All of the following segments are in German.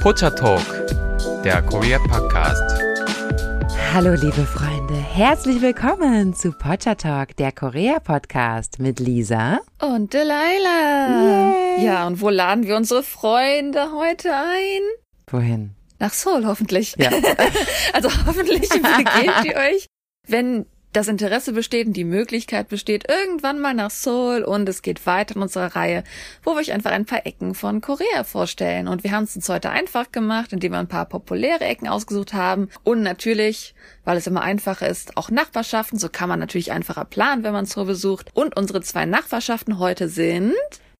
Pocha Talk, der Korea Podcast. Hallo liebe Freunde, herzlich willkommen zu Pocha Talk, der Korea Podcast mit Lisa und Delilah. Yay. Ja, und wo laden wir unsere Freunde heute ein? Wohin? Nach Seoul hoffentlich. Ja. also hoffentlich begebt ihr euch, wenn das Interesse besteht und die Möglichkeit besteht, irgendwann mal nach Seoul und es geht weiter in unserer Reihe, wo wir euch einfach ein paar Ecken von Korea vorstellen. Und wir haben es uns heute einfach gemacht, indem wir ein paar populäre Ecken ausgesucht haben und natürlich, weil es immer einfacher ist, auch Nachbarschaften. So kann man natürlich einfacher planen, wenn man Seoul besucht. Und unsere zwei Nachbarschaften heute sind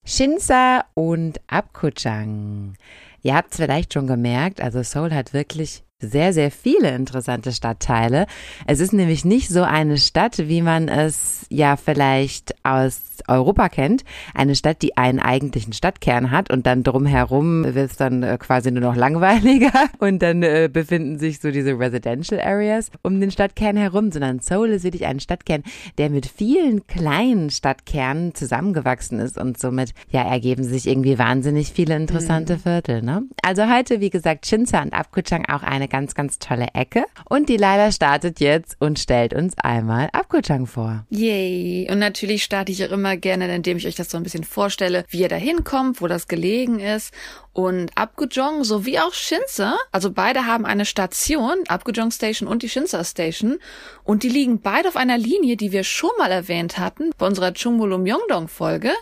Shinsa und Apgujeong. Ihr habt es vielleicht schon gemerkt, also Seoul hat wirklich sehr, sehr viele interessante Stadtteile. Es ist nämlich nicht so eine Stadt, wie man es ja vielleicht aus Europa kennt. Eine Stadt, die einen eigentlichen Stadtkern hat und dann drumherum wird es dann äh, quasi nur noch langweiliger und dann äh, befinden sich so diese Residential Areas um den Stadtkern herum, sondern Seoul ist wirklich ein Stadtkern, der mit vielen kleinen Stadtkernen zusammengewachsen ist und somit ja ergeben sich irgendwie wahnsinnig viele interessante mhm. Viertel. Ne? Also heute, wie gesagt, Shinsa und Apgujeong auch eine ganz, ganz tolle Ecke. Und die Leila startet jetzt und stellt uns einmal Abkuchang vor. Yay. Und natürlich starte ich auch immer gerne, indem ich euch das so ein bisschen vorstelle, wie ihr da hinkommt, wo das gelegen ist und Abgujong sowie auch Shinsa, also beide haben eine Station, Abgujong Station und die Shinsa Station, und die liegen beide auf einer Linie, die wir schon mal erwähnt hatten bei unserer Chungmulu Myeongdong Folge,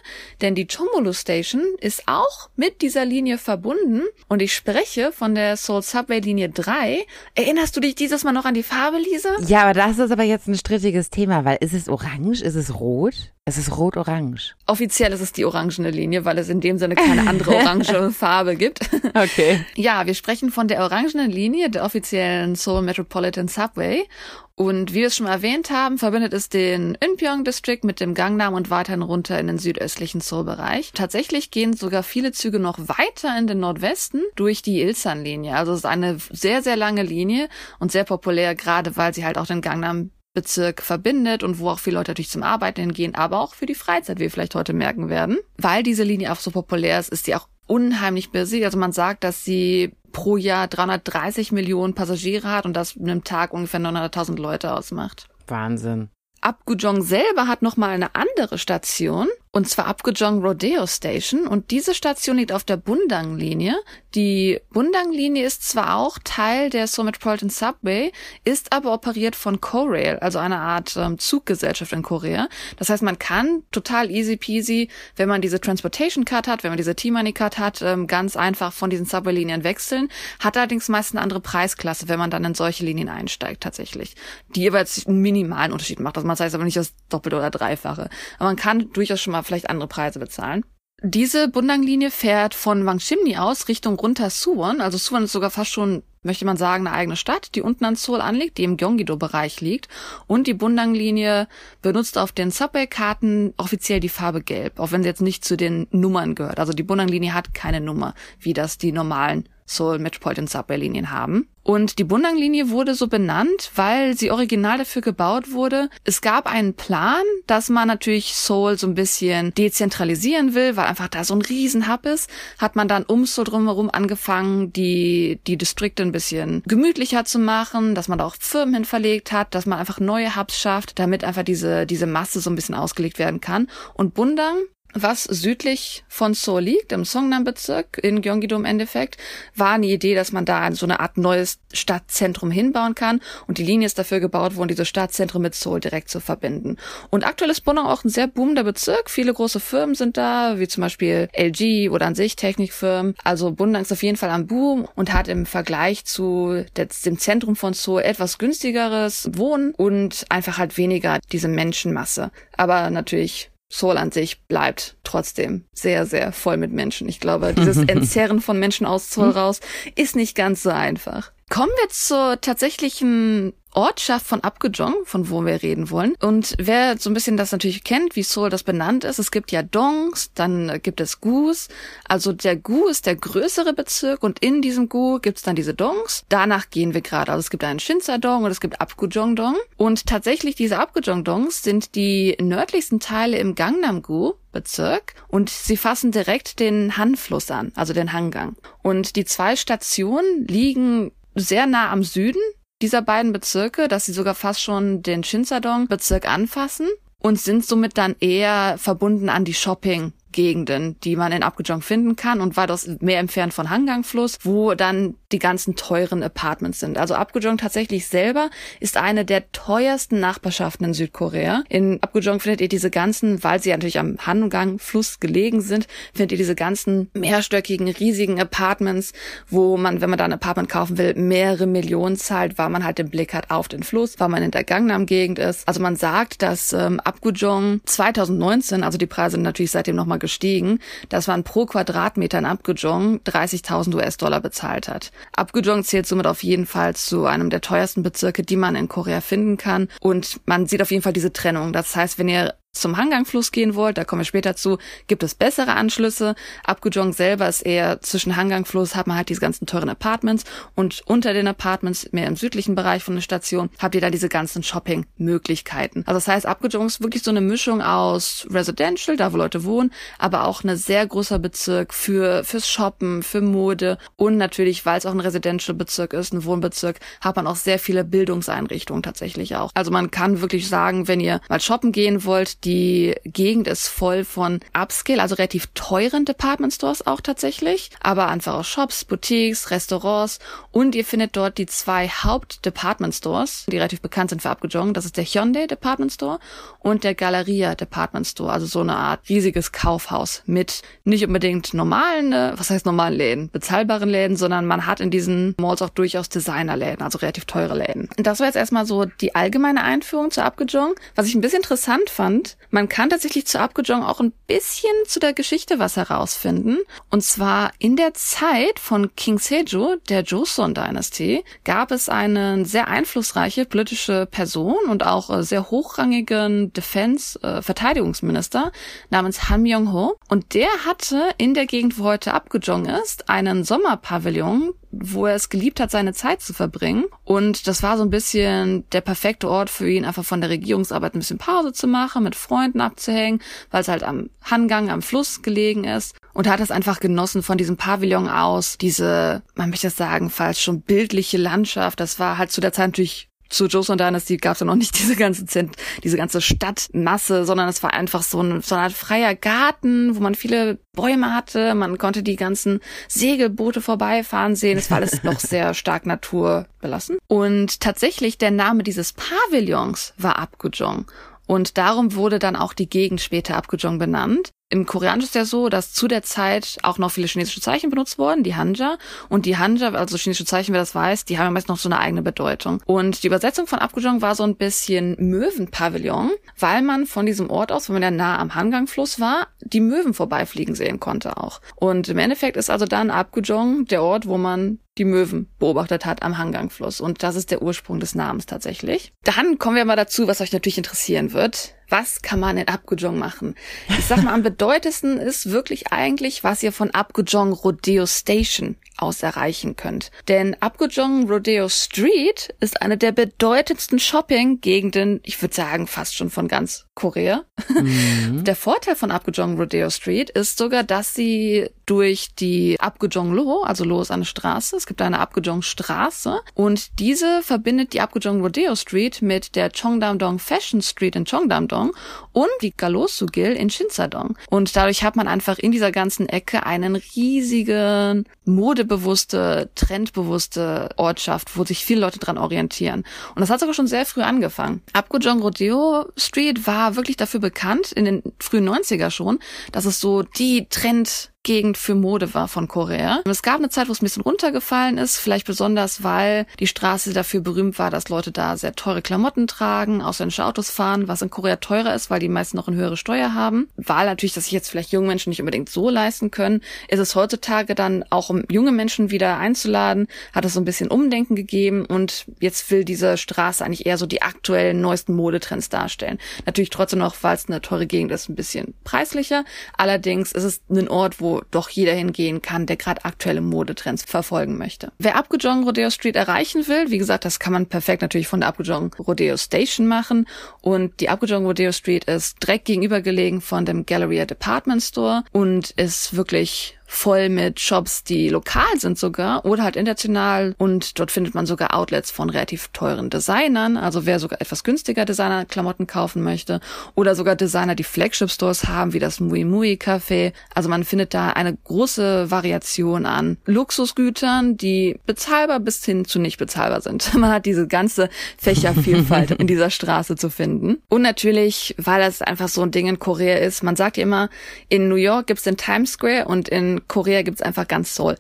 denn die Chungmulu Station ist auch mit dieser Linie verbunden und ich spreche von der Seoul Subway Linie 3. Erinnerst du dich dieses Mal noch an die Farbe, Lisa? Ja, aber das ist aber jetzt ein strittiges Thema, weil ist es orange, ist es rot? Es ist rot-orange. Offiziell ist es die orangene Linie, weil es in dem Sinne keine andere orange Farbe gibt. Okay. Ja, wir sprechen von der orangenen Linie der offiziellen Seoul Metropolitan Subway. Und wie wir es schon erwähnt haben, verbindet es den Inpyeong District mit dem Gangnam und weiterhin runter in den südöstlichen Seoul-Bereich. Tatsächlich gehen sogar viele Züge noch weiter in den Nordwesten durch die Ilsan-Linie. Also es ist eine sehr, sehr lange Linie und sehr populär, gerade weil sie halt auch den Gangnam Bezirk verbindet und wo auch viele Leute natürlich zum Arbeiten hingehen, aber auch für die Freizeit, wie wir vielleicht heute merken werden. Weil diese Linie auch so populär ist, ist sie auch unheimlich busy. Also man sagt, dass sie pro Jahr 330 Millionen Passagiere hat und das in einem Tag ungefähr 900.000 Leute ausmacht. Wahnsinn. Abgujong selber hat nochmal eine andere Station und zwar Abgejong Rodeo Station und diese Station liegt auf der Bundang-Linie. Die Bundang-Linie ist zwar auch Teil der Seoul Metropolitan Subway, ist aber operiert von Korail, also einer Art ähm, Zuggesellschaft in Korea. Das heißt, man kann total easy peasy, wenn man diese Transportation Card hat, wenn man diese T-Money Card hat, ähm, ganz einfach von diesen Subway-Linien wechseln, hat allerdings meist eine andere Preisklasse, wenn man dann in solche Linien einsteigt tatsächlich, die jeweils einen minimalen Unterschied macht. Das heißt aber nicht das Doppelte oder Dreifache. Aber man kann durchaus schon mal vielleicht andere Preise bezahlen. Diese Bundang-Linie fährt von Wangchimni aus Richtung runter Suwon. Also Suwon ist sogar fast schon, möchte man sagen, eine eigene Stadt, die unten an Seoul anliegt, die im Gyeonggi-do-Bereich liegt. Und die Bundang-Linie benutzt auf den Subway-Karten offiziell die Farbe Gelb, auch wenn sie jetzt nicht zu den Nummern gehört. Also die Bundang-Linie hat keine Nummer, wie das die normalen Seoul Metropolitan Subway Linien haben. Und die Bundang-Linie wurde so benannt, weil sie original dafür gebaut wurde. Es gab einen Plan, dass man natürlich Seoul so ein bisschen dezentralisieren will, weil einfach da so ein Riesenhub ist. Hat man dann um Seoul drumherum angefangen, die, die Distrikte ein bisschen gemütlicher zu machen, dass man da auch Firmen hin verlegt hat, dass man einfach neue Hubs schafft, damit einfach diese, diese Masse so ein bisschen ausgelegt werden kann. Und Bundang was südlich von Seoul liegt, im Songnam-Bezirk, in Gyeonggi-do im Endeffekt, war eine Idee, dass man da so eine Art neues Stadtzentrum hinbauen kann. Und die Linie ist dafür gebaut worden, dieses Stadtzentrum mit Seoul direkt zu verbinden. Und aktuell ist Bonn auch ein sehr boomender Bezirk. Viele große Firmen sind da, wie zum Beispiel LG oder an sich Technikfirmen. Also Bundang ist auf jeden Fall am Boom und hat im Vergleich zu dem Zentrum von Seoul etwas günstigeres Wohnen und einfach halt weniger diese Menschenmasse. Aber natürlich Seoul an sich bleibt trotzdem sehr, sehr voll mit Menschen. Ich glaube, dieses Entzerren von Menschen aus Seoul raus ist nicht ganz so einfach. Kommen wir zur tatsächlichen Ortschaft von Apgujeong, von wo wir reden wollen. Und wer so ein bisschen das natürlich kennt, wie Seoul das benannt ist, es gibt ja Dongs, dann gibt es Gus. Also der Gu ist der größere Bezirk und in diesem Gu gibt's dann diese Dongs. Danach gehen wir gerade. Also es gibt einen Shinsa-Dong und es gibt Apgujeong-Dong. Und tatsächlich diese Apgujeong-Dongs sind die nördlichsten Teile im Gangnam-Gu, Bezirk und sie fassen direkt den Han-Fluss an, also den Hangang. Und die zwei Stationen liegen sehr nah am Süden dieser beiden Bezirke, dass sie sogar fast schon den Shinsadong-Bezirk anfassen und sind somit dann eher verbunden an die Shopping Gegenden, die man in Apgujeong finden kann und weitaus mehr entfernt von Hangang-Fluss, wo dann die ganzen teuren Apartments sind. Also Apgujeong tatsächlich selber ist eine der teuersten Nachbarschaften in Südkorea. In Apgujeong findet ihr diese ganzen, weil sie natürlich am Hangang-Fluss gelegen sind, findet ihr diese ganzen mehrstöckigen, riesigen Apartments, wo man, wenn man da ein Apartment kaufen will, mehrere Millionen zahlt, weil man halt den Blick hat auf den Fluss, weil man in der Gangnam-Gegend ist. Also man sagt, dass ähm, Apgujeong 2019, also die Preise sind natürlich seitdem nochmal nochmal gestiegen, dass man pro Quadratmeter in Abgejong 30.000 US-Dollar bezahlt hat. Abgejong zählt somit auf jeden Fall zu einem der teuersten Bezirke, die man in Korea finden kann. Und man sieht auf jeden Fall diese Trennung. Das heißt, wenn ihr zum Hangang-Fluss gehen wollt, da kommen wir später zu, gibt es bessere Anschlüsse. Abgejong selber ist eher zwischen Hangang-Fluss, hat man halt diese ganzen teuren Apartments und unter den Apartments, mehr im südlichen Bereich von der Station, habt ihr da diese ganzen Shopping-Möglichkeiten. Also das heißt, Abgejong ist wirklich so eine Mischung aus Residential, da wo Leute wohnen, aber auch ein sehr großer Bezirk für fürs Shoppen, für Mode und natürlich, weil es auch ein Residential-Bezirk ist, ein Wohnbezirk, hat man auch sehr viele Bildungseinrichtungen tatsächlich auch. Also man kann wirklich sagen, wenn ihr mal shoppen gehen wollt, die Gegend ist voll von Upscale, also relativ teuren Department Stores auch tatsächlich, aber einfach auch Shops, Boutiques, Restaurants und ihr findet dort die zwei Haupt-Department Stores, die relativ bekannt sind für Abgejong. Das ist der Hyundai Department Store und der Galeria Department Store, also so eine Art riesiges Kaufhaus mit nicht unbedingt normalen, äh, was heißt normalen Läden, bezahlbaren Läden, sondern man hat in diesen Malls auch durchaus Designerläden, also relativ teure Läden. Das war jetzt erstmal so die allgemeine Einführung zu Abgejong. Was ich ein bisschen interessant fand, man kann tatsächlich zu Abgejong auch ein bisschen zu der Geschichte was herausfinden. Und zwar in der Zeit von King Sejo, der Joseon-Dynastie, gab es eine sehr einflussreiche politische Person und auch äh, sehr hochrangigen Defense-Verteidigungsminister äh, namens Han Myung-ho. Und der hatte in der Gegend, wo heute Abgejong ist, einen Sommerpavillon, wo er es geliebt hat, seine Zeit zu verbringen. Und das war so ein bisschen der perfekte Ort für ihn, einfach von der Regierungsarbeit ein bisschen Pause zu machen, mit Freunden abzuhängen, weil es halt am Hangang, am Fluss gelegen ist. Und er hat es einfach genossen von diesem Pavillon aus, diese, man möchte das sagen, falls schon bildliche Landschaft. Das war halt zu der Zeit natürlich zu Joseon Dynasty gab es ja noch nicht diese ganze Zent diese ganze Stadtmasse, sondern es war einfach so ein so eine Art freier Garten, wo man viele Bäume hatte, man konnte die ganzen Segelboote vorbeifahren sehen. Es war alles noch sehr stark naturbelassen. Und tatsächlich der Name dieses Pavillons war Abgujong. Und darum wurde dann auch die Gegend später Abgujong benannt. Im Koreanischen ist ja so, dass zu der Zeit auch noch viele chinesische Zeichen benutzt wurden, die Hanja. Und die Hanja, also chinesische Zeichen, wer das weiß, die haben ja meist noch so eine eigene Bedeutung. Und die Übersetzung von Abgujong war so ein bisschen Möwenpavillon, weil man von diesem Ort aus, wenn man ja nah am Hangangfluss war, die Möwen vorbeifliegen sehen konnte auch. Und im Endeffekt ist also dann Abgujong der Ort, wo man die Möwen beobachtet hat am Hangangfluss. Und das ist der Ursprung des Namens tatsächlich. Dann kommen wir mal dazu, was euch natürlich interessieren wird. Was kann man in Abgujong machen? Ich sag mal, am bedeutendsten ist wirklich eigentlich, was ihr von Abgujong Rodeo Station aus erreichen könnt. Denn Abgujong Rodeo Street ist eine der bedeutendsten Shopping-Gegenden, ich würde sagen, fast schon von ganz Korea. Mhm. Der Vorteil von Abgujong Rodeo Street ist sogar, dass sie durch die Abgujong Lo, also Lo ist eine Straße, es gibt eine Abgujong Straße und diese verbindet die Abgujong Rodeo Street mit der Chongdam-dong Fashion Street in Chongdam-dong und die Galosugil in Shinsadong. Und dadurch hat man einfach in dieser ganzen Ecke einen riesigen modebewusste, trendbewusste Ortschaft, wo sich viele Leute dran orientieren. Und das hat sogar schon sehr früh angefangen. Abgujong Rodeo Street war wirklich dafür bekannt, in den frühen 90er schon, dass es so die Trend Gegend für Mode war von Korea. Es gab eine Zeit, wo es ein bisschen runtergefallen ist, vielleicht besonders, weil die Straße dafür berühmt war, dass Leute da sehr teure Klamotten tragen, ausländische Autos fahren, was in Korea teurer ist, weil die meisten noch eine höhere Steuer haben. Weil natürlich, dass sich jetzt vielleicht junge Menschen nicht unbedingt so leisten können, ist es heutzutage dann auch, um junge Menschen wieder einzuladen, hat es so ein bisschen Umdenken gegeben und jetzt will diese Straße eigentlich eher so die aktuellen, neuesten Modetrends darstellen. Natürlich trotzdem noch, weil es eine teure Gegend ist, ein bisschen preislicher. Allerdings ist es ein Ort, wo doch jeder hingehen kann, der gerade aktuelle Modetrends verfolgen möchte. Wer Abgejong Rodeo Street erreichen will, wie gesagt, das kann man perfekt natürlich von der Abgejong Rodeo Station machen. Und die Abgejong Rodeo Street ist direkt gegenüber von dem Galleria Department Store und ist wirklich voll mit Shops, die lokal sind sogar oder halt international und dort findet man sogar Outlets von relativ teuren Designern, also wer sogar etwas günstiger Designerklamotten kaufen möchte oder sogar Designer, die Flagship Stores haben, wie das Mui Mui Café. Also man findet da eine große Variation an Luxusgütern, die bezahlbar bis hin zu nicht bezahlbar sind. Man hat diese ganze Fächervielfalt in dieser Straße zu finden. Und natürlich, weil das einfach so ein Ding in Korea ist, man sagt immer, in New York gibt's den Times Square und in Korea gibt's einfach ganz Seoul.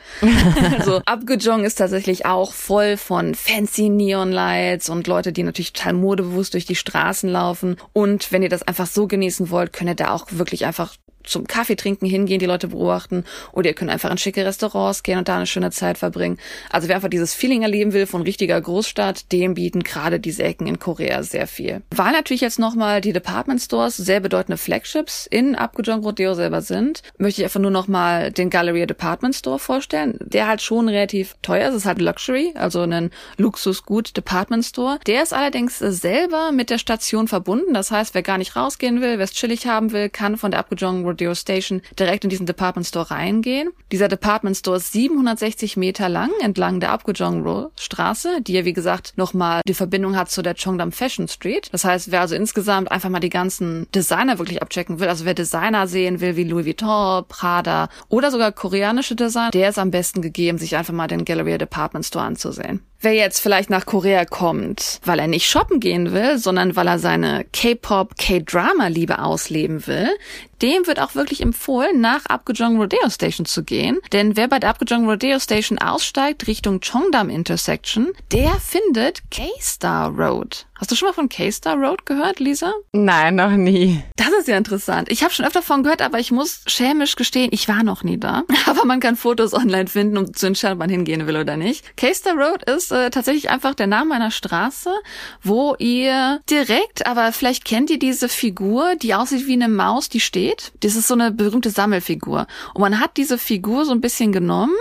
also Abgejong ist tatsächlich auch voll von fancy Neon-Lights und Leute, die natürlich total modebewusst durch die Straßen laufen. Und wenn ihr das einfach so genießen wollt, könnt ihr da auch wirklich einfach zum Kaffee trinken hingehen, die Leute beobachten oder ihr könnt einfach in schicke Restaurants gehen und da eine schöne Zeit verbringen. Also wer einfach dieses Feeling erleben will von richtiger Großstadt, dem bieten gerade diese Ecken in Korea sehr viel. Weil natürlich jetzt nochmal die Department Stores sehr bedeutende Flagships in Apgujeong Rodeo selber sind, möchte ich einfach nur nochmal den Galleria Department Store vorstellen. Der halt schon relativ teuer ist, es ist halt Luxury, also ein Luxusgut Department Store. Der ist allerdings selber mit der Station verbunden, das heißt, wer gar nicht rausgehen will, wer es chillig haben will, kann von der Apgujeong Rodeo Station direkt in diesen Department Store reingehen. Dieser Department Store ist 760 Meter lang entlang der Apgujeong Straße, die ja wie gesagt nochmal die Verbindung hat zu der Chongdam Fashion Street. Das heißt, wer also insgesamt einfach mal die ganzen Designer wirklich abchecken will, also wer Designer sehen will wie Louis Vuitton, Prada oder sogar koreanische Designer, der ist am besten gegeben, sich einfach mal den Galleria Department Store anzusehen. Wer jetzt vielleicht nach Korea kommt, weil er nicht shoppen gehen will, sondern weil er seine K-Pop, K-Drama-Liebe ausleben will, dem wird auch wirklich empfohlen, nach Apgujeong Rodeo Station zu gehen. Denn wer bei der Apgujeong Rodeo Station aussteigt Richtung Chongdam Intersection, der findet K-Star Road. Hast du schon mal von K-Star Road gehört, Lisa? Nein, noch nie. Das ist ja interessant. Ich habe schon öfter davon gehört, aber ich muss schämisch gestehen, ich war noch nie da. Aber man kann Fotos online finden, um zu entscheiden, ob man hingehen will oder nicht. K-Star Road ist äh, tatsächlich einfach der Name einer Straße, wo ihr direkt, aber vielleicht kennt ihr diese Figur, die aussieht wie eine Maus, die steht. Das ist so eine berühmte Sammelfigur. Und man hat diese Figur so ein bisschen genommen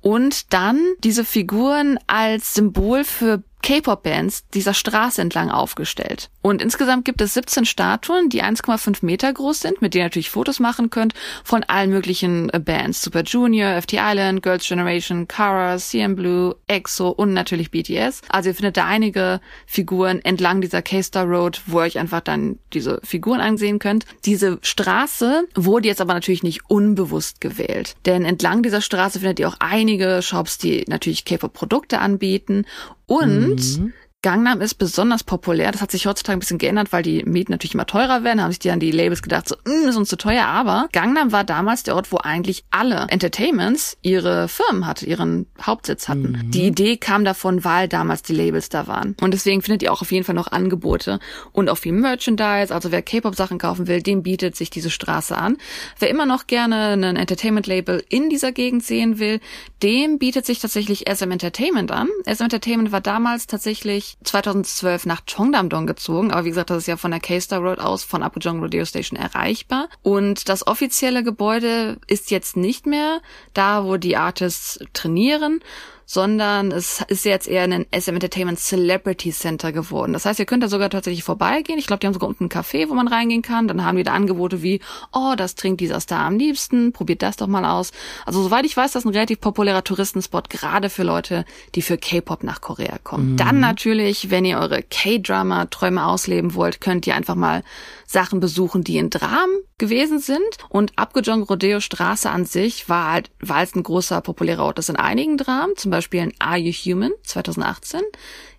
und dann diese Figuren als Symbol für K-Pop-Bands dieser Straße entlang aufgestellt. Und insgesamt gibt es 17 Statuen, die 1,5 Meter groß sind, mit denen ihr natürlich Fotos machen könnt von allen möglichen äh, Bands. Super Junior, FT Island, Girls' Generation, Kara, CM Blue, EXO und natürlich BTS. Also ihr findet da einige Figuren entlang dieser K-Star Road, wo ihr euch einfach dann diese Figuren ansehen könnt. Diese Straße wurde jetzt aber natürlich nicht unbewusst gewählt. Denn entlang dieser Straße findet ihr auch einige Shops, die natürlich K-Pop-Produkte anbieten und mhm. Gangnam ist besonders populär. Das hat sich heutzutage ein bisschen geändert, weil die Mieten natürlich immer teurer werden. Da haben sich die an die Labels gedacht, so, mm, ist uns zu teuer. Aber Gangnam war damals der Ort, wo eigentlich alle Entertainments ihre Firmen hatten, ihren Hauptsitz hatten. Mhm. Die Idee kam davon, weil damals die Labels da waren. Und deswegen findet ihr auch auf jeden Fall noch Angebote und auch viel Merchandise. Also wer K-Pop-Sachen kaufen will, dem bietet sich diese Straße an. Wer immer noch gerne einen Entertainment-Label in dieser Gegend sehen will, dem bietet sich tatsächlich SM Entertainment an. SM Entertainment war damals tatsächlich 2012 nach Cheongdam-dong gezogen, aber wie gesagt, das ist ja von der K-Star Road aus von Apgujeong Radio Station erreichbar. Und das offizielle Gebäude ist jetzt nicht mehr da, wo die Artists trainieren, sondern es ist jetzt eher ein SM Entertainment Celebrity Center geworden. Das heißt, ihr könnt da sogar tatsächlich vorbeigehen. Ich glaube, die haben sogar unten ein Café, wo man reingehen kann. Dann haben die da Angebote wie, oh, das trinkt dieser Star am liebsten, probiert das doch mal aus. Also soweit ich weiß, das ist ein relativ populärer Touristenspot, gerade für Leute, die für K-Pop nach Korea kommen. Mhm. Dann natürlich, wenn ihr eure K-Drama-Träume ausleben wollt, könnt ihr einfach mal Sachen besuchen, die in Dram gewesen sind. Und Abgejong Rodeo Straße an sich war halt, war als ein großer populärer Ort. Das in einigen Dramen, zum Beispiel in Are You Human 2018,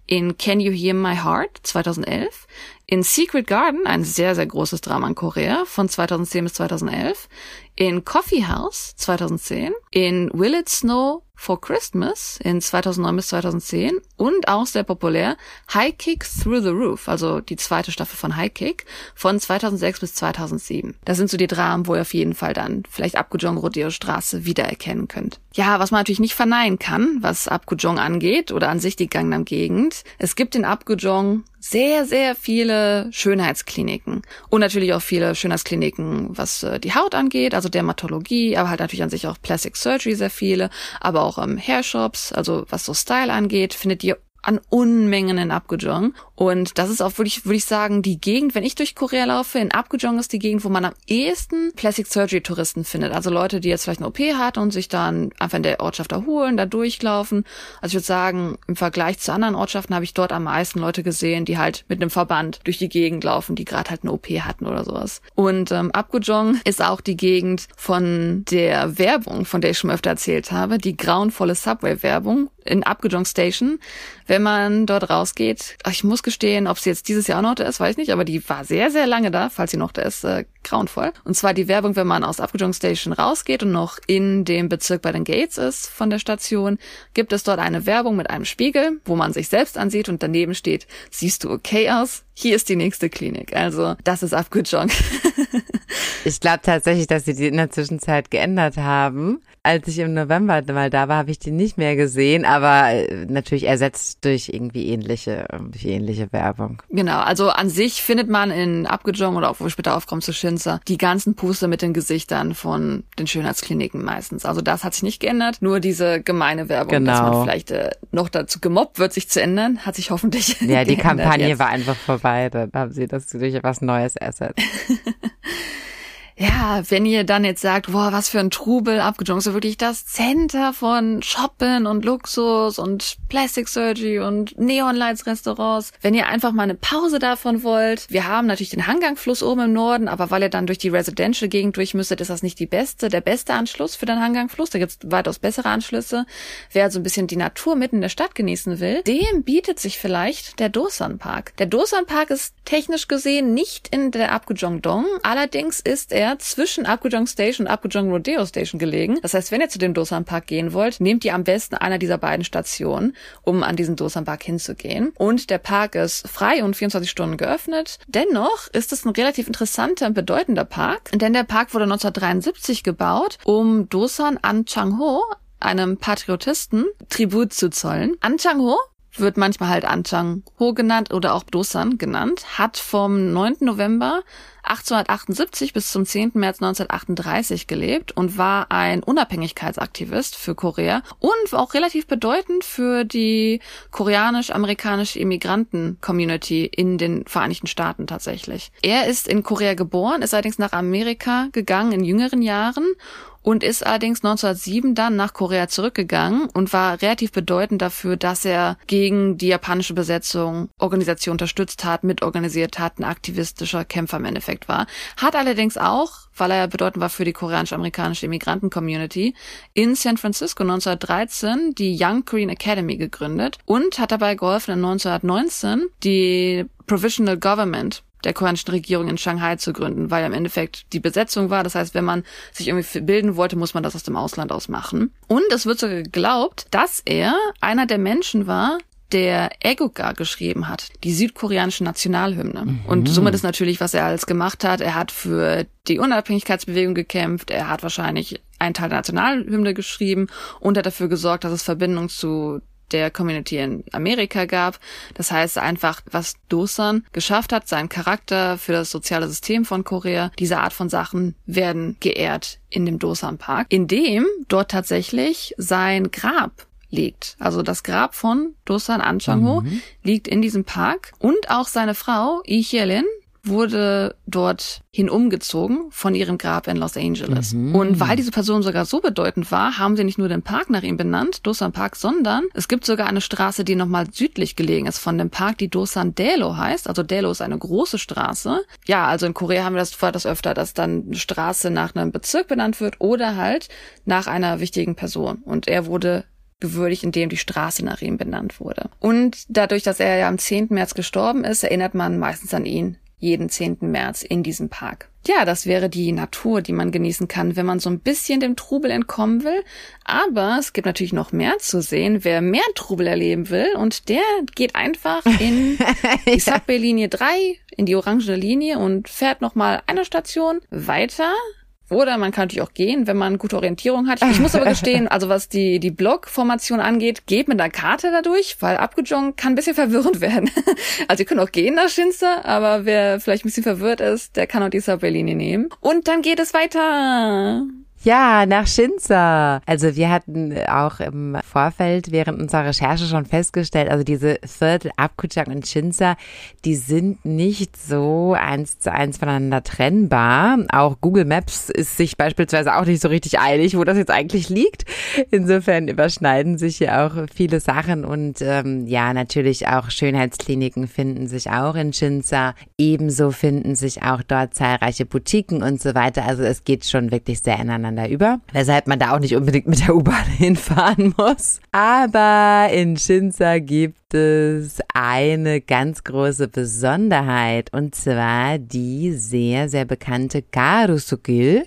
in Can You Hear My Heart 2011, in Secret Garden, ein sehr, sehr großes Drama in Korea von 2010 bis 2011, in Coffee House 2010, in Will It Snow for Christmas in 2009 bis 2010 und auch sehr populär High Kick Through the Roof, also die zweite Staffel von High Kick von 2006 bis 2007. Das sind so die Dramen, wo ihr auf jeden Fall dann vielleicht Abgujong Rodeo Straße wiedererkennen könnt. Ja, was man natürlich nicht verneinen kann, was Abgujong angeht oder an sich die Gangnam Gegend. Es gibt in Abgujong sehr, sehr viele Schönheitskliniken und natürlich auch viele Schönheitskliniken, was äh, die Haut angeht, also Dermatologie, aber halt natürlich an sich auch Plastic Surgery sehr viele, aber auch ähm, Hairshops, also was so Style angeht, findet ihr an Unmengen in Apgujeong. Und das ist auch wirklich, würde ich sagen, die Gegend, wenn ich durch Korea laufe, in Apgujeong ist die Gegend, wo man am ehesten Plastic Surgery Touristen findet. Also Leute, die jetzt vielleicht eine OP hatten und sich dann einfach in der Ortschaft erholen, da durchlaufen. Also ich würde sagen, im Vergleich zu anderen Ortschaften habe ich dort am meisten Leute gesehen, die halt mit einem Verband durch die Gegend laufen, die gerade halt eine OP hatten oder sowas. Und ähm, Apgujeong ist auch die Gegend von der Werbung, von der ich schon öfter erzählt habe, die grauenvolle Subway-Werbung in Apgujeong Station. Wenn man dort rausgeht, ich muss gestehen, ob sie jetzt dieses Jahr noch da ist, weiß ich nicht, aber die war sehr, sehr lange da, falls sie noch da ist, äh, grauenvoll. Und zwar die Werbung, wenn man aus Apgujeong Station rausgeht und noch in dem Bezirk bei den Gates ist von der Station, gibt es dort eine Werbung mit einem Spiegel, wo man sich selbst ansieht und daneben steht, siehst du okay aus? Hier ist die nächste Klinik. Also, das ist Apgujeong. ich glaube tatsächlich, dass sie die in der Zwischenzeit geändert haben als ich im November mal da war, habe ich die nicht mehr gesehen, aber äh, natürlich ersetzt durch irgendwie ähnliche, durch ähnliche Werbung. Genau, also an sich findet man in Abgejong oder auch wo wir später aufkommen zu Shinza die ganzen Poster mit den Gesichtern von den Schönheitskliniken meistens. Also das hat sich nicht geändert, nur diese gemeine Werbung, genau. dass man genau. vielleicht äh, noch dazu gemobbt wird, sich zu ändern, hat sich hoffentlich Ja, die Kampagne jetzt. war einfach vorbei, dann haben sie das durch etwas Neues ersetzt. ja, wenn ihr dann jetzt sagt, boah, was für ein Trubel, abgejunkt, so wirklich das Center von Shoppen und Luxus und Plastic Surgery und Neon Lights Restaurants. Wenn ihr einfach mal eine Pause davon wollt, wir haben natürlich den Hangang-Fluss oben im Norden, aber weil ihr dann durch die Residential Gegend durch müsstet, ist das nicht die beste, der beste Anschluss für den Hangang-Fluss. Da gibt's weitaus bessere Anschlüsse. Wer also ein bisschen die Natur mitten in der Stadt genießen will, dem bietet sich vielleicht der Dosan Park. Der Dosan Park ist technisch gesehen nicht in der Apgujeong-dong, allerdings ist er er zwischen Apgujeong Station und Apgujeong Rodeo Station gelegen. Das heißt, wenn ihr zu dem Dosan Park gehen wollt, nehmt ihr am besten einer dieser beiden Stationen, um an diesen Dosan Park hinzugehen. Und der Park ist frei und 24 Stunden geöffnet. Dennoch ist es ein relativ interessanter und bedeutender Park, denn der Park wurde 1973 gebaut, um Dosan An Chang-ho, einem Patriotisten, Tribut zu zollen. An Chang-ho wird manchmal halt Anchang Ho genannt oder auch Dosan genannt, hat vom 9. November 1878 bis zum 10. März 1938 gelebt und war ein Unabhängigkeitsaktivist für Korea und auch relativ bedeutend für die koreanisch-amerikanische Immigranten-Community in den Vereinigten Staaten tatsächlich. Er ist in Korea geboren, ist allerdings nach Amerika gegangen in jüngeren Jahren und ist allerdings 1907 dann nach Korea zurückgegangen und war relativ bedeutend dafür, dass er gegen die japanische Besetzung Organisation unterstützt hat, mitorganisiert hat, ein aktivistischer Kämpfer im Endeffekt war. Hat allerdings auch, weil er bedeutend war für die koreanisch-amerikanische Immigranten-Community, in San Francisco 1913 die Young Korean Academy gegründet und hat dabei geholfen, in 1919 die Provisional Government der koreanischen Regierung in Shanghai zu gründen, weil im Endeffekt die Besetzung war. Das heißt, wenn man sich irgendwie bilden wollte, muss man das aus dem Ausland aus machen. Und es wird sogar geglaubt, dass er einer der Menschen war, der Egoga geschrieben hat, die südkoreanische Nationalhymne. Mhm. Und somit ist natürlich, was er alles gemacht hat. Er hat für die Unabhängigkeitsbewegung gekämpft. Er hat wahrscheinlich einen Teil der Nationalhymne geschrieben und hat dafür gesorgt, dass es Verbindung zu der Community in Amerika gab. Das heißt einfach, was Dosan geschafft hat, sein Charakter für das soziale System von Korea, diese Art von Sachen werden geehrt in dem Dosan Park, in dem dort tatsächlich sein Grab liegt. Also das Grab von Dosan Anchangho mhm. liegt in diesem Park und auch seine Frau Lee Hyelin wurde dort hin umgezogen von ihrem Grab in Los Angeles. Mhm. Und weil diese Person sogar so bedeutend war, haben sie nicht nur den Park nach ihm benannt, Dosan Park, sondern es gibt sogar eine Straße, die nochmal südlich gelegen ist von dem Park, die Dosan Delo heißt. Also Delo ist eine große Straße. Ja, also in Korea haben wir das vor das öfter, dass dann eine Straße nach einem Bezirk benannt wird oder halt nach einer wichtigen Person. Und er wurde gewürdigt, indem die Straße nach ihm benannt wurde. Und dadurch, dass er ja am 10. März gestorben ist, erinnert man meistens an ihn jeden 10. März in diesem Park. Ja, das wäre die Natur, die man genießen kann, wenn man so ein bisschen dem Trubel entkommen will. Aber es gibt natürlich noch mehr zu sehen, wer mehr Trubel erleben will. Und der geht einfach in die Subway-Linie 3, in die orange Linie und fährt nochmal eine Station weiter oder man kann natürlich auch gehen, wenn man gute Orientierung hat. Ich muss aber gestehen, also was die, die Blockformation angeht, geht mit einer Karte dadurch, weil abgejongt kann ein bisschen verwirrend werden. Also ihr könnt auch gehen nach Schinzer, aber wer vielleicht ein bisschen verwirrt ist, der kann auch die Subway-Linie nehmen. Und dann geht es weiter. Ja, nach Schinzer. Also wir hatten auch im Vorfeld während unserer Recherche schon festgestellt, also diese Viertel Abkutschak und Schinzer, die sind nicht so eins zu eins voneinander trennbar. Auch Google Maps ist sich beispielsweise auch nicht so richtig eilig, wo das jetzt eigentlich liegt. Insofern überschneiden sich hier auch viele Sachen und ähm, ja, natürlich auch Schönheitskliniken finden sich auch in Schinzer. Ebenso finden sich auch dort zahlreiche Boutiquen und so weiter. Also es geht schon wirklich sehr ineinander ineinander über, weshalb man da auch nicht unbedingt mit der U-Bahn hinfahren muss. Aber in Shinza gibt es eine ganz große Besonderheit und zwar die sehr, sehr bekannte Garusugil.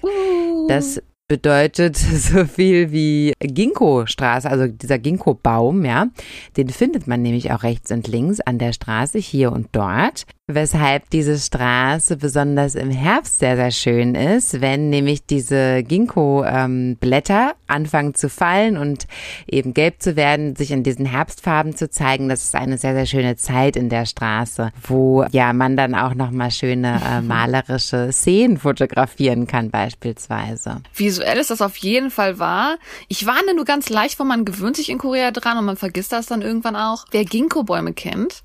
Das bedeutet so viel wie Ginkgo-Straße, also dieser Ginkgo-Baum, ja. Den findet man nämlich auch rechts und links an der Straße hier und dort weshalb diese Straße besonders im Herbst sehr, sehr schön ist, wenn nämlich diese Ginkgo-Blätter ähm, anfangen zu fallen und eben gelb zu werden, sich in diesen Herbstfarben zu zeigen. Das ist eine sehr, sehr schöne Zeit in der Straße, wo ja man dann auch nochmal schöne äh, malerische Szenen fotografieren kann beispielsweise. Visuell ist das auf jeden Fall wahr. Ich warne nur ganz leicht, weil man gewöhnt sich in Korea dran und man vergisst das dann irgendwann auch. Wer Ginkgo-Bäume kennt,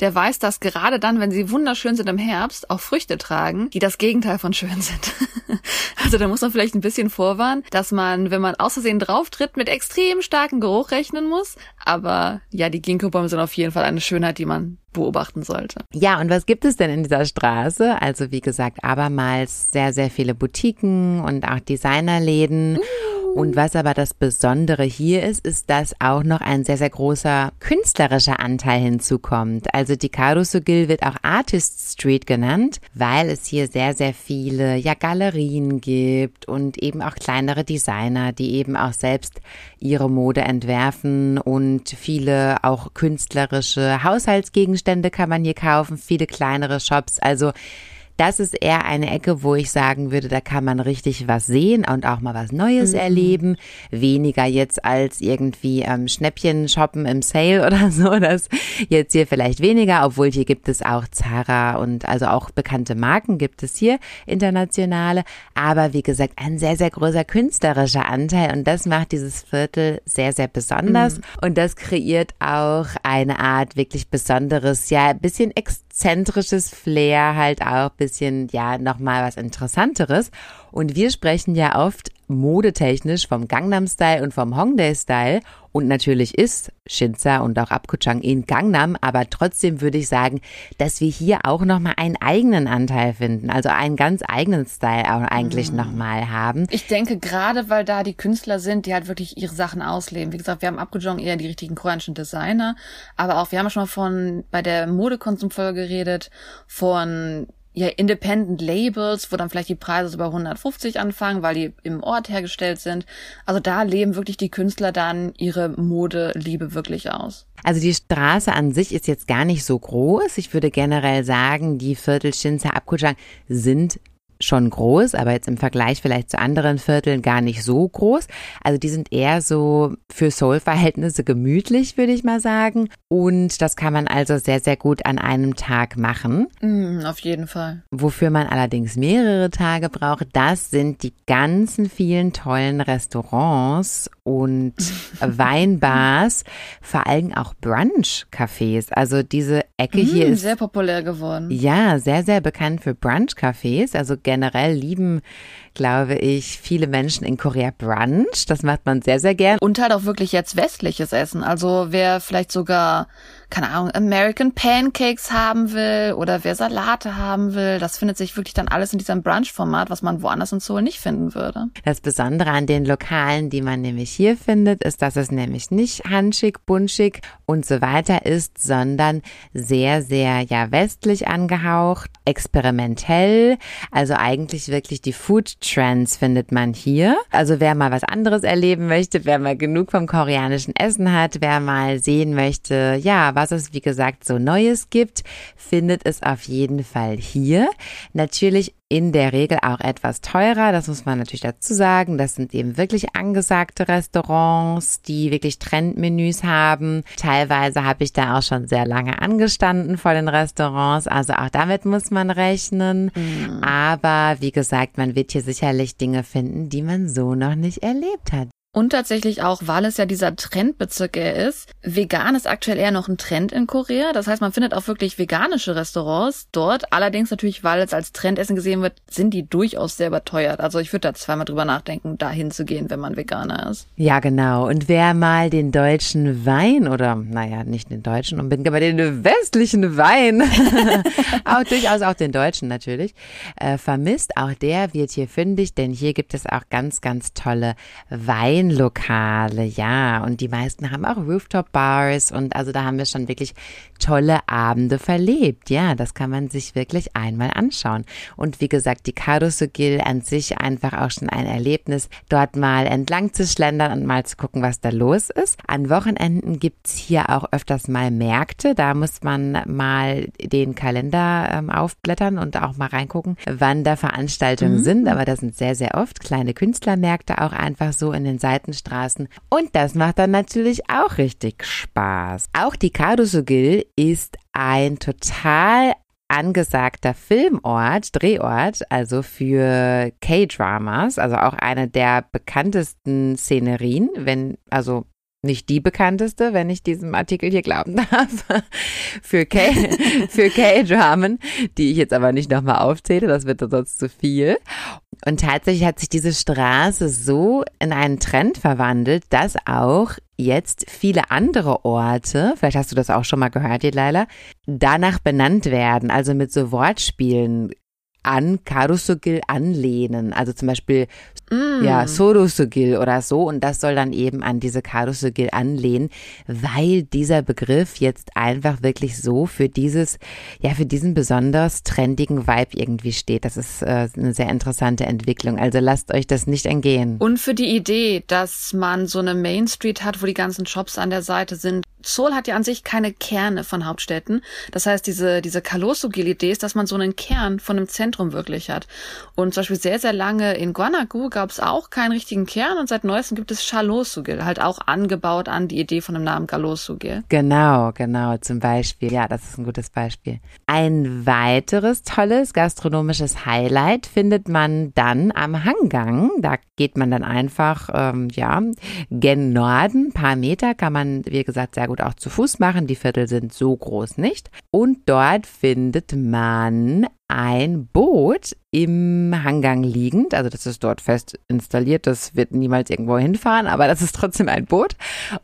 der weiß, dass gerade dann, wenn sie wunderschön sind im Herbst, auch Früchte tragen, die das Gegenteil von schön sind. also da muss man vielleicht ein bisschen vorwarnen, dass man, wenn man aus Versehen drauftritt, mit extrem starkem Geruch rechnen muss. Aber ja, die Ginkgo-Bäume sind auf jeden Fall eine Schönheit, die man beobachten sollte. Ja, und was gibt es denn in dieser Straße? Also wie gesagt, abermals sehr, sehr viele Boutiquen und auch Designerläden. Uh. Und was aber das Besondere hier ist, ist, dass auch noch ein sehr, sehr großer künstlerischer Anteil hinzukommt. Also die Karusugil wird auch Artist Street genannt, weil es hier sehr, sehr viele ja, Galerien gibt und eben auch kleinere Designer, die eben auch selbst ihre Mode entwerfen und viele auch künstlerische Haushaltsgegenstände kann man hier kaufen, viele kleinere Shops. Also das ist eher eine Ecke, wo ich sagen würde, da kann man richtig was sehen und auch mal was Neues mhm. erleben. Weniger jetzt als irgendwie ähm, Schnäppchen shoppen im Sale oder so. Das jetzt hier vielleicht weniger, obwohl hier gibt es auch Zara und also auch bekannte Marken gibt es hier, internationale. Aber wie gesagt, ein sehr, sehr großer künstlerischer Anteil und das macht dieses Viertel sehr, sehr besonders. Mhm. Und das kreiert auch eine Art wirklich besonderes, ja, bisschen exzentrisches Flair halt auch bisschen, ja, nochmal was Interessanteres. Und wir sprechen ja oft modetechnisch vom Gangnam Style und vom Hongdae Style. Und natürlich ist Shinza und auch Apgujeong in Gangnam, aber trotzdem würde ich sagen, dass wir hier auch nochmal einen eigenen Anteil finden, also einen ganz eigenen Style auch eigentlich mhm. nochmal haben. Ich denke gerade, weil da die Künstler sind, die halt wirklich ihre Sachen ausleben. Wie gesagt, wir haben Apgujeong eher die richtigen koreanischen Designer, aber auch, wir haben schon mal von, bei der Modekonsumfolge geredet, von ja, Independent Labels, wo dann vielleicht die Preise so bei 150 anfangen, weil die im Ort hergestellt sind. Also da leben wirklich die Künstler dann ihre Modeliebe wirklich aus. Also die Straße an sich ist jetzt gar nicht so groß. Ich würde generell sagen, die Viertel Shinsa Abkujang sind schon groß, aber jetzt im Vergleich vielleicht zu anderen Vierteln gar nicht so groß. Also die sind eher so für Soul-Verhältnisse gemütlich, würde ich mal sagen. Und das kann man also sehr, sehr gut an einem Tag machen. Mm, auf jeden Fall. Wofür man allerdings mehrere Tage braucht, das sind die ganzen vielen tollen Restaurants und Weinbars, vor allem auch Brunch-Cafés. Also diese Ecke mm, hier ist sehr populär geworden. Ja, sehr, sehr bekannt für Brunch-Cafés. Also generell lieben glaube ich, viele Menschen in Korea Brunch. Das macht man sehr, sehr gern. Und halt auch wirklich jetzt westliches Essen. Also wer vielleicht sogar keine Ahnung, American Pancakes haben will oder wer Salate haben will. Das findet sich wirklich dann alles in diesem Brunch-Format, was man woanders in Seoul nicht finden würde. Das Besondere an den Lokalen, die man nämlich hier findet, ist, dass es nämlich nicht hanschig, bunschig und so weiter ist, sondern sehr, sehr, ja, westlich angehaucht, experimentell. Also eigentlich wirklich die Food Trends findet man hier. Also wer mal was anderes erleben möchte, wer mal genug vom koreanischen Essen hat, wer mal sehen möchte, ja, was es wie gesagt so Neues gibt, findet es auf jeden Fall hier. Natürlich in der Regel auch etwas teurer, das muss man natürlich dazu sagen. Das sind eben wirklich angesagte Restaurants, die wirklich Trendmenüs haben. Teilweise habe ich da auch schon sehr lange angestanden vor den Restaurants, also auch damit muss man rechnen. Mhm. Aber wie gesagt, man wird hier sicherlich Dinge finden, die man so noch nicht erlebt hat. Und tatsächlich auch, weil es ja dieser Trendbezirk ist. Vegan ist aktuell eher noch ein Trend in Korea. Das heißt, man findet auch wirklich veganische Restaurants dort. Allerdings natürlich, weil es als Trendessen gesehen wird, sind die durchaus sehr überteuert. Also ich würde da zweimal drüber nachdenken, dahin zu gehen, wenn man Veganer ist. Ja, genau. Und wer mal den deutschen Wein oder, naja, nicht den deutschen unbedingt, aber den westlichen Wein, auch durchaus auch den deutschen natürlich, äh, vermisst, auch der wird hier fündig, denn hier gibt es auch ganz, ganz tolle Weine. Weinlokale, ja. Und die meisten haben auch Rooftop-Bars und also da haben wir schon wirklich tolle Abende verlebt. Ja, das kann man sich wirklich einmal anschauen. Und wie gesagt, die Karusugil an sich einfach auch schon ein Erlebnis, dort mal entlang zu schlendern und mal zu gucken, was da los ist. An Wochenenden gibt's hier auch öfters mal Märkte. Da muss man mal den Kalender ähm, aufblättern und auch mal reingucken, wann da Veranstaltungen mhm. sind. Aber da sind sehr, sehr oft kleine Künstlermärkte auch einfach so in den Seiten Seitenstraßen. Und das macht dann natürlich auch richtig Spaß. Auch die Kadusugil ist ein total angesagter Filmort, Drehort, also für K-Dramas, also auch eine der bekanntesten Szenerien, wenn, also nicht die bekannteste, wenn ich diesem Artikel hier glauben darf, für K, für K-Dramen, die ich jetzt aber nicht nochmal aufzähle, das wird sonst zu viel. Und tatsächlich hat sich diese Straße so in einen Trend verwandelt, dass auch jetzt viele andere Orte, vielleicht hast du das auch schon mal gehört, Laila, danach benannt werden, also mit so Wortspielen an Karusugil anlehnen. Also zum Beispiel mm. ja Sorusugil oder so. Und das soll dann eben an diese Karusugil anlehnen, weil dieser Begriff jetzt einfach wirklich so für dieses, ja, für diesen besonders trendigen Vibe irgendwie steht. Das ist äh, eine sehr interessante Entwicklung. Also lasst euch das nicht entgehen. Und für die Idee, dass man so eine Main Street hat, wo die ganzen Shops an der Seite sind. Seoul hat ja an sich keine Kerne von Hauptstädten. Das heißt, diese, diese Kalosugil-Idee ist, dass man so einen Kern von einem Zentrum wirklich hat. Und zum Beispiel sehr, sehr lange in Guanagu gab es auch keinen richtigen Kern und seit neuestem gibt es Chalosugil, halt auch angebaut an die Idee von dem Namen Galosugil. Genau, genau, zum Beispiel. Ja, das ist ein gutes Beispiel. Ein weiteres tolles gastronomisches Highlight findet man dann am Hanggang. Da geht man dann einfach, ähm, ja, gen Norden, paar Meter kann man, wie gesagt, sehr gut auch zu Fuß machen. Die Viertel sind so groß nicht. Und dort findet man ein Boot im Hangang liegend. Also das ist dort fest installiert. Das wird niemals irgendwo hinfahren, aber das ist trotzdem ein Boot.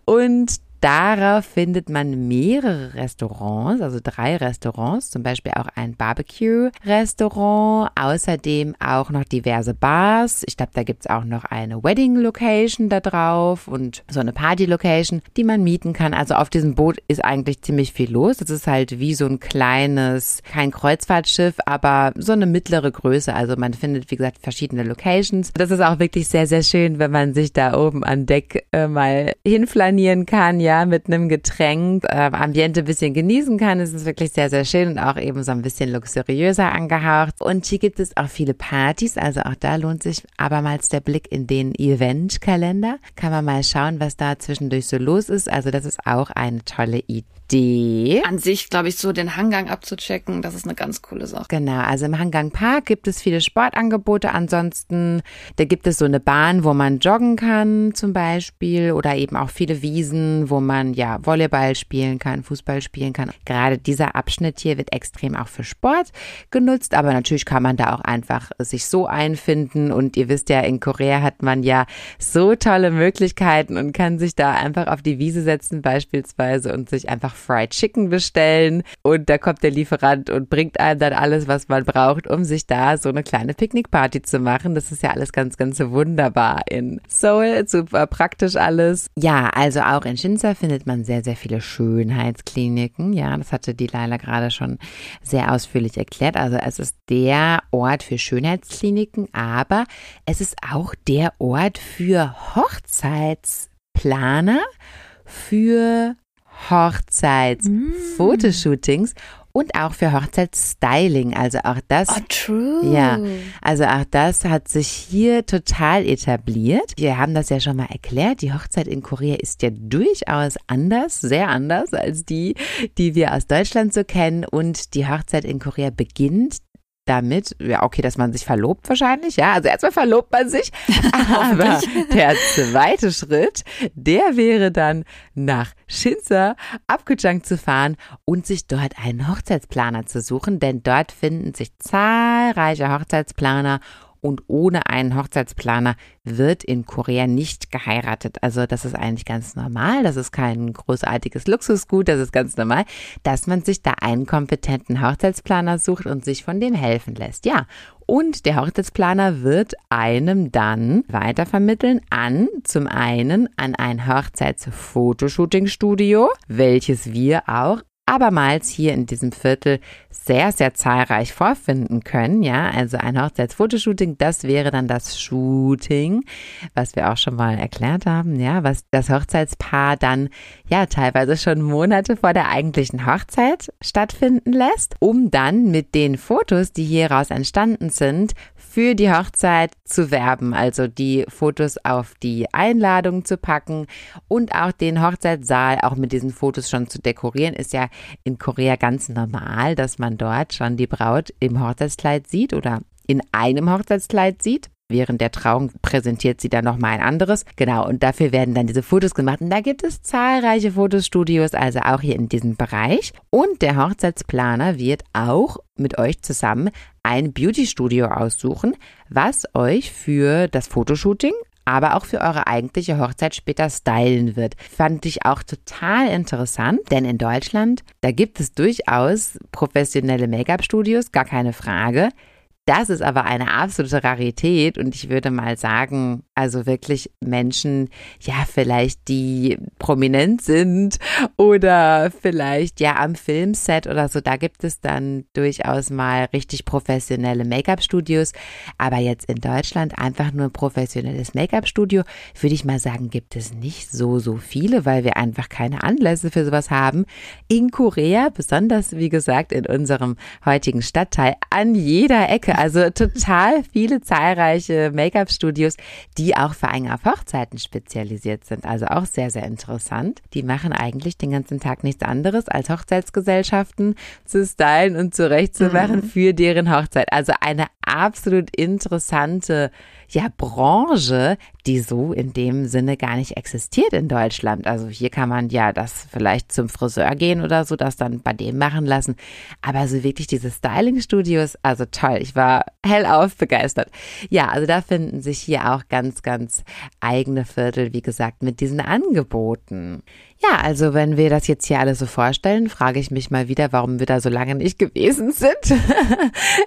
Und Darauf findet man mehrere Restaurants, also drei Restaurants, zum Beispiel auch ein Barbecue-Restaurant, außerdem auch noch diverse Bars. Ich glaube, da gibt's auch noch eine Wedding-Location da drauf und so eine Party-Location, die man mieten kann. Also auf diesem Boot ist eigentlich ziemlich viel los. Das ist halt wie so ein kleines, kein Kreuzfahrtschiff, aber so eine mittlere Größe. Also man findet, wie gesagt, verschiedene Locations. Das ist auch wirklich sehr, sehr schön, wenn man sich da oben an Deck äh, mal hinflanieren kann. Ja, ja, mit einem Getränk äh, Ambiente ein bisschen genießen kann. Es ist wirklich sehr, sehr schön und auch eben so ein bisschen luxuriöser angehaucht. Und hier gibt es auch viele Partys, also auch da lohnt sich abermals der Blick in den Eventkalender. Kann man mal schauen, was da zwischendurch so los ist. Also das ist auch eine tolle Idee. Idee. An sich, glaube ich, so den Hangang abzuchecken, das ist eine ganz coole Sache. Genau, also im Hangang Park gibt es viele Sportangebote. Ansonsten, da gibt es so eine Bahn, wo man joggen kann zum Beispiel oder eben auch viele Wiesen, wo man ja Volleyball spielen kann, Fußball spielen kann. Gerade dieser Abschnitt hier wird extrem auch für Sport genutzt, aber natürlich kann man da auch einfach sich so einfinden und ihr wisst ja, in Korea hat man ja so tolle Möglichkeiten und kann sich da einfach auf die Wiese setzen beispielsweise und sich einfach Fried Chicken bestellen und da kommt der Lieferant und bringt einem dann alles, was man braucht, um sich da so eine kleine Picknickparty zu machen. Das ist ja alles ganz, ganz wunderbar in Seoul, super praktisch alles. Ja, also auch in Shinsa findet man sehr, sehr viele Schönheitskliniken. Ja, das hatte die Laila gerade schon sehr ausführlich erklärt. Also es ist der Ort für Schönheitskliniken, aber es ist auch der Ort für Hochzeitsplaner, für Hochzeitsfotoshootings und auch für Hochzeitsstyling. Also auch das. Oh, true. Ja, also auch das hat sich hier total etabliert. Wir haben das ja schon mal erklärt. Die Hochzeit in Korea ist ja durchaus anders, sehr anders als die, die wir aus Deutschland so kennen. Und die Hochzeit in Korea beginnt damit, ja, okay, dass man sich verlobt wahrscheinlich, ja. Also erstmal verlobt man sich, aber der zweite Schritt, der wäre dann nach Shinsa, Abkujang zu fahren und sich dort einen Hochzeitsplaner zu suchen, denn dort finden sich zahlreiche Hochzeitsplaner und ohne einen Hochzeitsplaner wird in Korea nicht geheiratet. Also das ist eigentlich ganz normal. Das ist kein großartiges Luxusgut. Das ist ganz normal, dass man sich da einen kompetenten Hochzeitsplaner sucht und sich von dem helfen lässt. Ja. Und der Hochzeitsplaner wird einem dann weitervermitteln an, zum einen an ein Hochzeitsfotoshooting-Studio, welches wir auch abermals hier in diesem Viertel sehr, sehr zahlreich vorfinden können. Ja, also ein Hochzeitsfotoshooting, das wäre dann das Shooting, was wir auch schon mal erklärt haben. Ja, was das Hochzeitspaar dann ja teilweise schon Monate vor der eigentlichen Hochzeit stattfinden lässt, um dann mit den Fotos, die hieraus entstanden sind, für die Hochzeit zu werben, also die Fotos auf die Einladung zu packen und auch den Hochzeitssaal auch mit diesen Fotos schon zu dekorieren, ist ja in Korea ganz normal, dass man dort schon die Braut im Hochzeitskleid sieht oder in einem Hochzeitskleid sieht. Während der Trauung präsentiert sie dann nochmal ein anderes. Genau, und dafür werden dann diese Fotos gemacht. Und da gibt es zahlreiche Fotostudios, also auch hier in diesem Bereich. Und der Hochzeitsplaner wird auch mit euch zusammen ein Beauty-Studio aussuchen, was euch für das Fotoshooting aber auch für eure eigentliche Hochzeit später stylen wird. Fand ich auch total interessant, denn in Deutschland, da gibt es durchaus professionelle Make-up-Studios, gar keine Frage. Das ist aber eine absolute Rarität und ich würde mal sagen, also wirklich Menschen, ja, vielleicht die prominent sind oder vielleicht ja am Filmset oder so, da gibt es dann durchaus mal richtig professionelle Make-up-Studios. Aber jetzt in Deutschland einfach nur ein professionelles Make-up-Studio, würde ich mal sagen, gibt es nicht so, so viele, weil wir einfach keine Anlässe für sowas haben. In Korea, besonders wie gesagt in unserem heutigen Stadtteil, an jeder Ecke Ecke. Also total viele zahlreiche Make-up-Studios, die auch vor allem auf Hochzeiten spezialisiert sind. Also auch sehr, sehr interessant. Die machen eigentlich den ganzen Tag nichts anderes, als Hochzeitsgesellschaften zu stylen und zurechtzumachen mhm. für deren Hochzeit. Also eine absolut interessante ja, Branche, die so in dem Sinne gar nicht existiert in Deutschland. Also hier kann man ja das vielleicht zum Friseur gehen oder so, das dann bei dem machen lassen. Aber so wirklich diese Styling-Studios, also toll. Ich war hellauf begeistert. Ja, also da finden sich hier auch ganz, ganz eigene Viertel, wie gesagt, mit diesen Angeboten. Ja, also wenn wir das jetzt hier alles so vorstellen, frage ich mich mal wieder, warum wir da so lange nicht gewesen sind.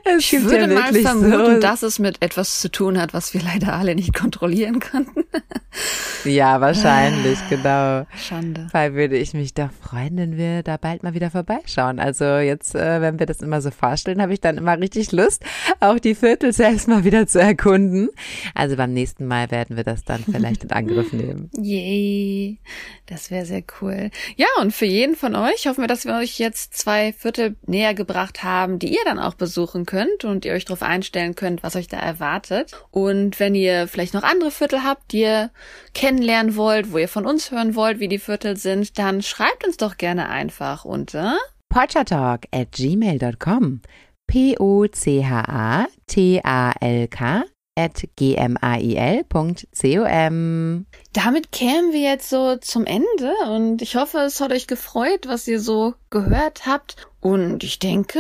es ich würde ja mal vermuten, so dass es mit etwas zu tun hat, was wir leider alle nicht kontrollieren konnten. ja, wahrscheinlich, genau. Schande. Weil würde ich mich doch freuen, wenn wir da bald mal wieder vorbeischauen. Also jetzt, äh, wenn wir das immer so vorstellen, habe ich dann immer richtig Lust, auch die Viertel selbst mal wieder zu erkunden. Also beim nächsten Mal werden wir das dann vielleicht in Angriff nehmen. Yay, das wäre sehr cool. Ja, und für jeden von euch hoffen wir, dass wir euch jetzt zwei Viertel näher gebracht haben, die ihr dann auch besuchen könnt und ihr euch darauf einstellen könnt, was euch da erwartet. Und wenn ihr vielleicht noch andere Viertel habt, die ihr kennenlernen wollt, wo ihr von uns hören wollt, wie die Viertel sind, dann schreibt uns doch gerne einfach unter Pochatalk at gmail.com. P-O-C-H-A-T-A-L-K at gmail.com. Damit kämen wir jetzt so zum Ende und ich hoffe, es hat euch gefreut, was ihr so gehört habt. Und ich denke,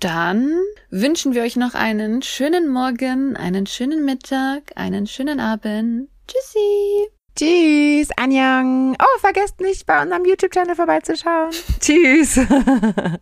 dann wünschen wir euch noch einen schönen Morgen, einen schönen Mittag, einen schönen Abend. Tschüssi. Tschüss, Anjang. Oh, vergesst nicht, bei unserem YouTube-Channel vorbeizuschauen. Tschüss.